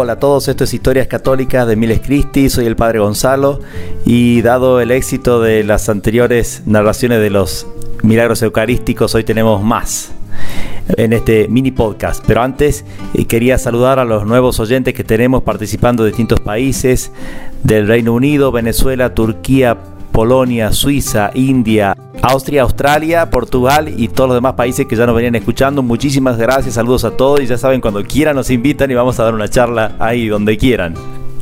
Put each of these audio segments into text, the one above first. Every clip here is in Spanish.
Hola a todos, esto es Historias Católicas de Miles Cristi, soy el Padre Gonzalo y dado el éxito de las anteriores narraciones de los milagros eucarísticos, hoy tenemos más en este mini podcast. Pero antes eh, quería saludar a los nuevos oyentes que tenemos participando de distintos países del Reino Unido, Venezuela, Turquía, Polonia, Suiza, India, Austria, Australia, Portugal y todos los demás países que ya nos venían escuchando. Muchísimas gracias, saludos a todos y ya saben, cuando quieran nos invitan y vamos a dar una charla ahí donde quieran.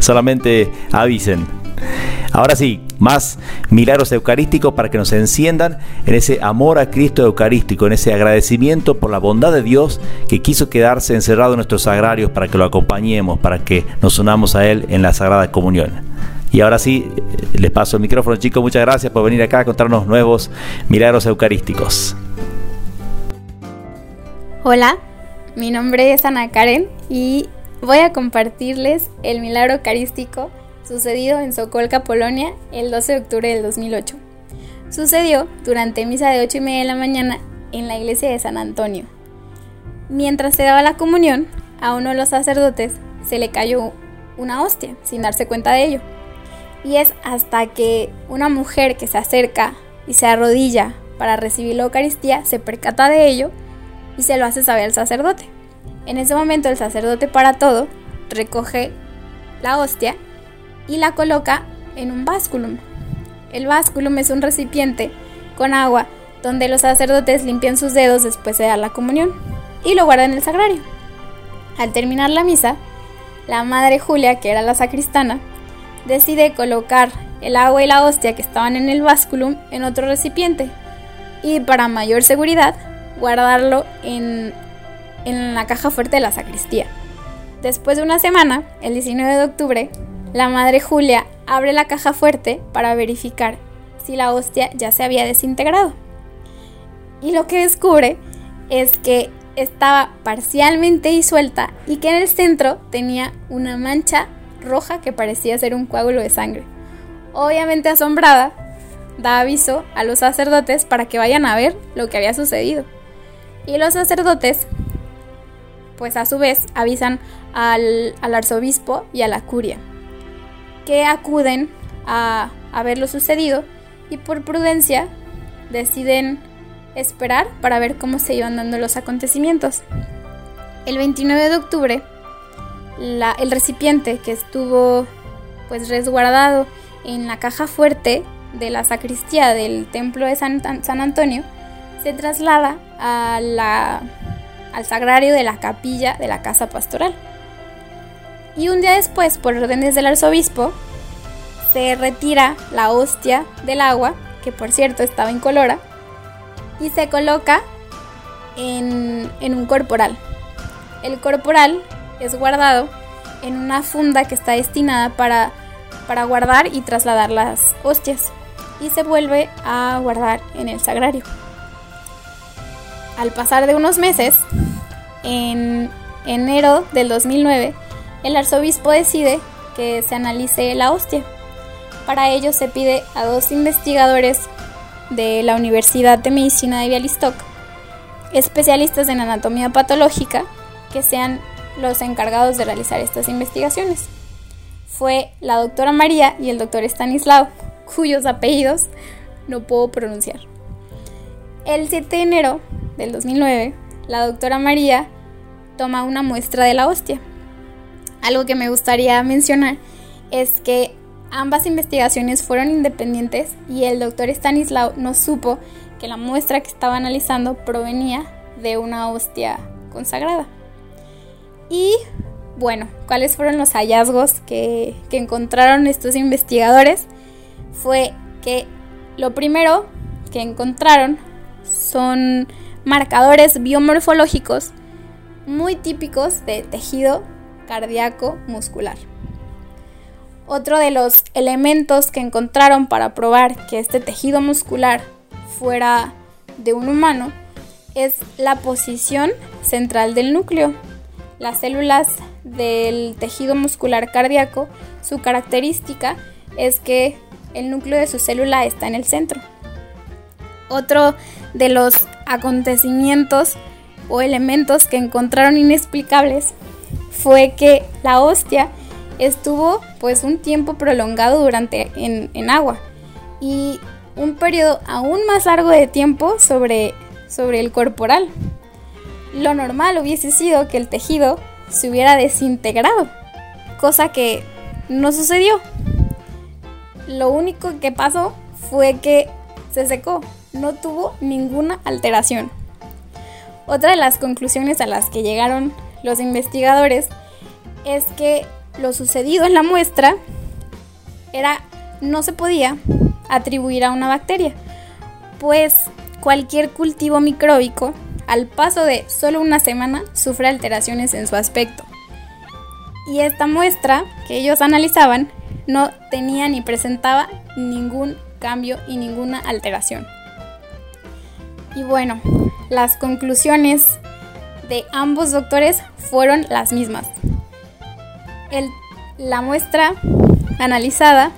Solamente avisen. Ahora sí, más milagros eucarísticos para que nos enciendan en ese amor a Cristo eucarístico, en ese agradecimiento por la bondad de Dios que quiso quedarse encerrado en nuestros sagrarios para que lo acompañemos, para que nos unamos a Él en la Sagrada Comunión. Y ahora sí, les paso el micrófono, chicos. Muchas gracias por venir acá a contarnos nuevos milagros eucarísticos. Hola, mi nombre es Ana Karen y voy a compartirles el milagro eucarístico sucedido en Sokolka, Polonia, el 12 de octubre del 2008. Sucedió durante misa de 8 y media de la mañana en la iglesia de San Antonio. Mientras se daba la comunión, a uno de los sacerdotes se le cayó una hostia sin darse cuenta de ello y es hasta que una mujer que se acerca y se arrodilla para recibir la Eucaristía se percata de ello y se lo hace saber al sacerdote. En ese momento el sacerdote para todo recoge la hostia y la coloca en un básculum. El básculum es un recipiente con agua donde los sacerdotes limpian sus dedos después de dar la comunión y lo guardan en el sagrario. Al terminar la misa, la madre Julia, que era la sacristana, decide colocar el agua y la hostia que estaban en el básculum en otro recipiente y para mayor seguridad guardarlo en, en la caja fuerte de la sacristía. Después de una semana, el 19 de octubre, la madre Julia abre la caja fuerte para verificar si la hostia ya se había desintegrado. Y lo que descubre es que estaba parcialmente disuelta y que en el centro tenía una mancha roja que parecía ser un coágulo de sangre. Obviamente asombrada, da aviso a los sacerdotes para que vayan a ver lo que había sucedido. Y los sacerdotes, pues a su vez, avisan al, arzobispo y a la curia, que acuden a, a ver lo sucedido y por prudencia deciden esperar para ver cómo se iban dando los acontecimientos. El 29 de octubre, el recipiente que estuvo pues resguardado en la caja fuerte de la sacristía del templo de San, Antonio se traslada a al sagrario de la capilla de la casa pastoral. Y un día después, por órdenes del arzobispo, se retira la hostia del agua, que por cierto estaba incolora, y se coloca en, en un corporal. El corporal es guardado en una funda que está destinada para, para guardar y trasladar las hostias y se vuelve a guardar en el sagrario. Al pasar de unos meses, en enero del 2009, el arzobispo decide que se analice la hostia. Para ello se pide a dos investigadores de la Universidad de Medicina de Bialystok, especialistas en anatomía patológica, que sean los encargados de realizar estas investigaciones. Fue la doctora María y el doctor Stanislao, cuyos apellidos no puedo pronunciar. El 7 de enero del 2009, la doctora María toma una muestra de la hostia. Algo que me gustaría mencionar es que ambas investigaciones fueron independientes y el doctor Stanislao no supo que la muestra que estaba analizando provenía de una hostia consagrada. Y bueno, ¿cuáles fueron los hallazgos que, encontraron estos investigadores? Fue que lo primero que encontraron son marcadores biomorfológicos muy típicos de tejido cardíaco muscular. Otro de los elementos que encontraron para probar que este tejido muscular fuera de un humano es la posición central del núcleo, las células del tejido muscular cardíaco, su característica es que el núcleo de su célula está en el centro. Otro de los acontecimientos o elementos que encontraron inexplicables fue que la hostia estuvo pues un tiempo prolongado durante en, en agua y un periodo aún más largo de tiempo sobre, sobre el corporal. Lo normal hubiese sido que el tejido se hubiera desintegrado, cosa que no sucedió. Lo único que pasó fue que se secó, no tuvo ninguna alteración. Otra de las conclusiones a las que llegaron los investigadores es que lo sucedido en la muestra era no se podía atribuir a una bacteria, pues cualquier cultivo micróbico al paso de solo una semana sufre alteraciones en su aspecto. Y esta muestra que ellos analizaban no tenía ni presentaba ningún cambio y ninguna alteración. Y bueno, las conclusiones de ambos doctores fueron las mismas. la muestra analizada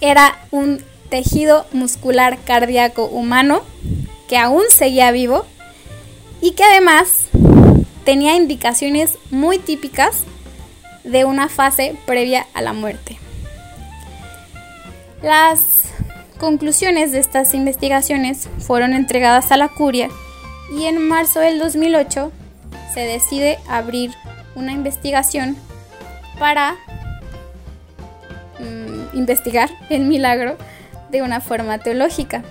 era un tejido muscular cardíaco humano que aún seguía vivo y que además tenía indicaciones muy típicas de una fase previa a la muerte. Las conclusiones de estas investigaciones fueron entregadas a la curia y en marzo del 2008 se decide abrir una investigación para mm, investigar el milagro de una forma teológica.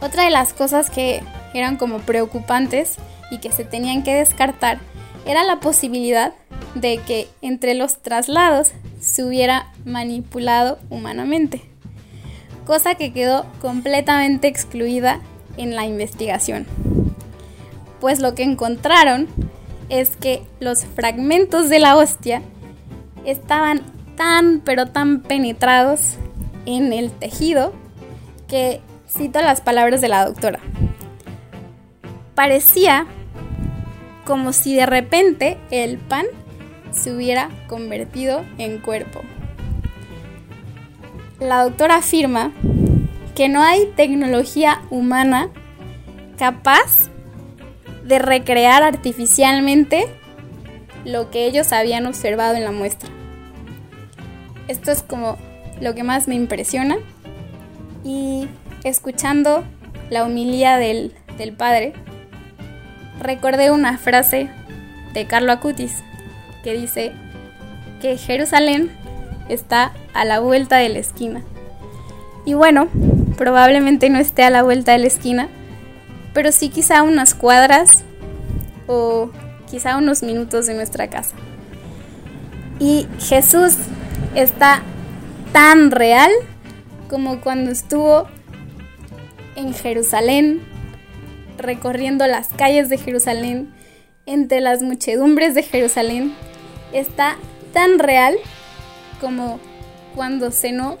Otra de las cosas que eran como preocupantes y que se tenían que descartar era la posibilidad de que entre los traslados se hubiera manipulado humanamente, cosa que quedó completamente excluida en la investigación. Pues lo que encontraron es que los fragmentos de la hostia estaban tan pero tan penetrados en el tejido que cito las palabras de la doctora. Parecía como si de repente el pan se hubiera convertido en cuerpo. La doctora afirma que no hay tecnología humana capaz de recrear artificialmente lo que ellos habían observado en la muestra. Esto es como lo que más me impresiona y escuchando la humilía del, del padre, recordé una frase de Carlo Acutis que dice que Jerusalén está a la vuelta de la esquina. Y bueno, probablemente no esté a la vuelta de la esquina, pero sí quizá unas cuadras o quizá unos minutos de nuestra casa. Y Jesús está tan real como cuando estuvo en Jerusalén, recorriendo las calles de Jerusalén, entre las muchedumbres de Jerusalén, está tan real como cuando cenó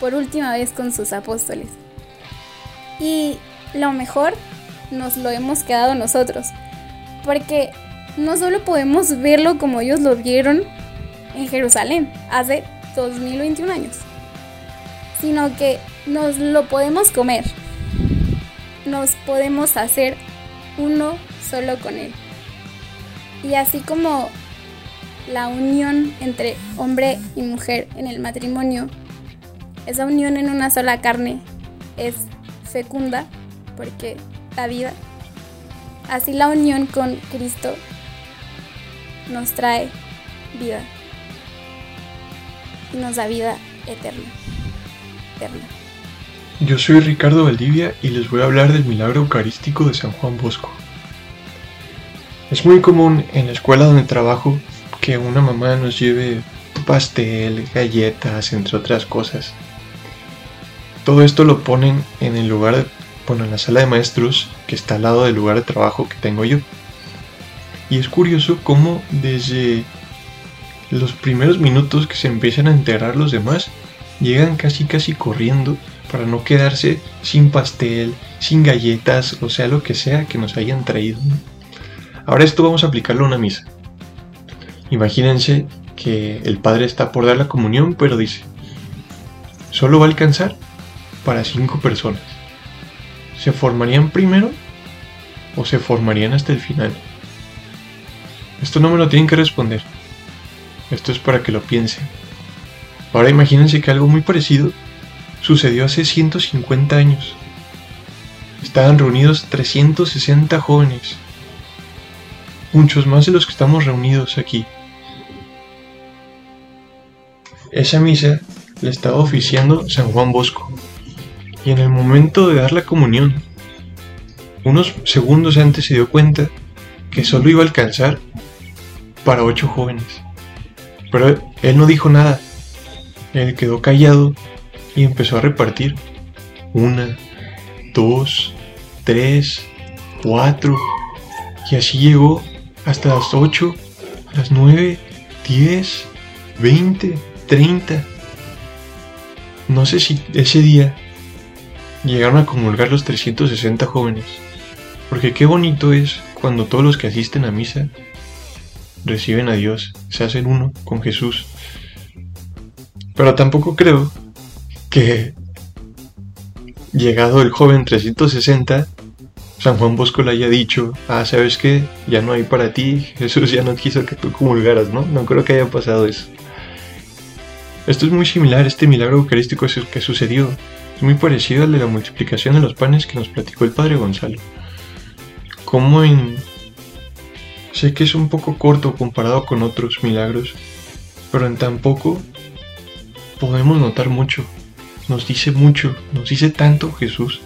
por última vez con sus apóstoles. Y lo mejor nos lo hemos quedado nosotros, porque no solo podemos verlo como ellos lo vieron en Jerusalén hace 2021 años, sino que nos lo podemos comer, nos podemos hacer uno solo con él. Y así como la unión entre hombre y mujer en el matrimonio, esa unión en una sola carne es fecunda porque da vida. Así la unión con Cristo nos trae vida y nos da vida eterna. eterna. Yo soy Ricardo Valdivia y les voy a hablar del milagro eucarístico de San Juan Bosco. Es muy común en la escuela donde trabajo que una mamá nos lleve pastel, galletas, entre otras cosas. Todo esto lo ponen en el lugar, bueno, en la sala de maestros que está al lado del lugar de trabajo que tengo yo. Y es curioso cómo desde los primeros minutos que se empiezan a enterar los demás, llegan casi casi corriendo para no quedarse sin pastel, sin galletas, o sea, lo que sea que nos hayan traído. Ahora esto vamos a aplicarlo a una misa. Imagínense que el padre está por dar la comunión, pero dice, solo va a alcanzar para cinco personas. ¿Se formarían primero o se formarían hasta el final? Esto no me lo tienen que responder. Esto es para que lo piensen. Ahora imagínense que algo muy parecido sucedió hace 150 años. Estaban reunidos 360 jóvenes, muchos más de los que estamos reunidos aquí. Esa misa la estaba oficiando San Juan Bosco, y en el momento de dar la comunión, unos segundos antes se dio cuenta que solo iba a alcanzar para ocho jóvenes. Pero él no dijo nada. Él quedó callado y empezó a repartir. Una, dos, tres, cuatro. Y así llegó hasta las ocho, las nueve, diez, veinte, treinta. No sé si ese día llegaron a comulgar los 360 jóvenes. Porque qué bonito es cuando todos los que asisten a misa reciben a Dios, se hacen uno con Jesús. Pero tampoco creo que llegado el joven 360, San Juan Bosco le haya dicho, ah, ¿sabes qué? Ya no hay para ti, Jesús ya no quiso que tú comulgaras, ¿no? No creo que haya pasado eso. Esto es muy similar este milagro eucarístico que sucedió. Es muy parecido al de la multiplicación de los panes que nos platicó el Padre Gonzalo. Como en... Sé que es un poco corto comparado con otros milagros, pero en tan poco podemos notar mucho nos dice mucho, nos dice tanto Jesús.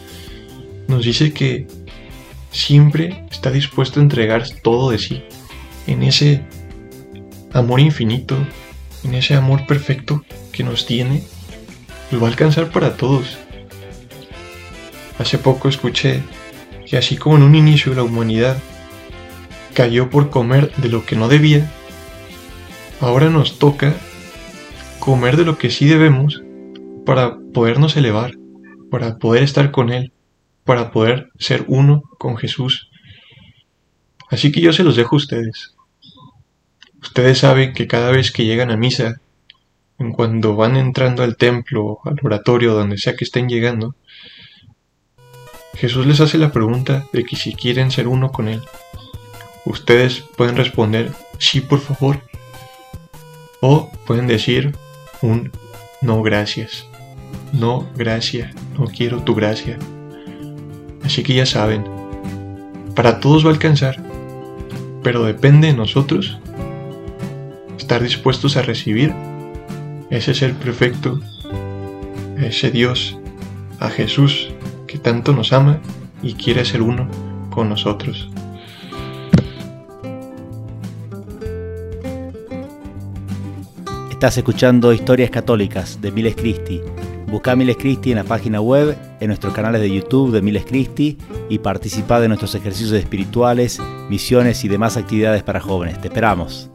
Nos dice que siempre está dispuesto a entregar todo de sí en ese amor infinito, en ese amor perfecto que nos tiene, lo va a alcanzar para todos. Hace poco escuché que así como en un inicio la humanidad cayó por comer de lo que no debía, ahora nos toca comer de lo que sí debemos para podernos elevar, para poder estar con Él, para poder ser uno con Jesús. Así que yo se los dejo a ustedes. Ustedes saben que cada vez que llegan a misa, en cuando van entrando al templo, al oratorio, donde sea que estén llegando, Jesús les hace la pregunta de que si quieren ser uno con Él. Ustedes pueden responder sí, por favor. O pueden decir un no gracias. No, gracia, no quiero tu gracia. Así que ya saben, para todos va a alcanzar, pero depende de nosotros estar dispuestos a recibir ese ser perfecto, ese Dios, a Jesús que tanto nos ama y quiere ser uno con nosotros. Estás escuchando Historias Católicas de Miles Cristi Busca Miles Cristi en la página web, en nuestros canales de YouTube de Miles Cristi y participa de nuestros ejercicios espirituales, misiones y demás actividades para jóvenes. Te esperamos.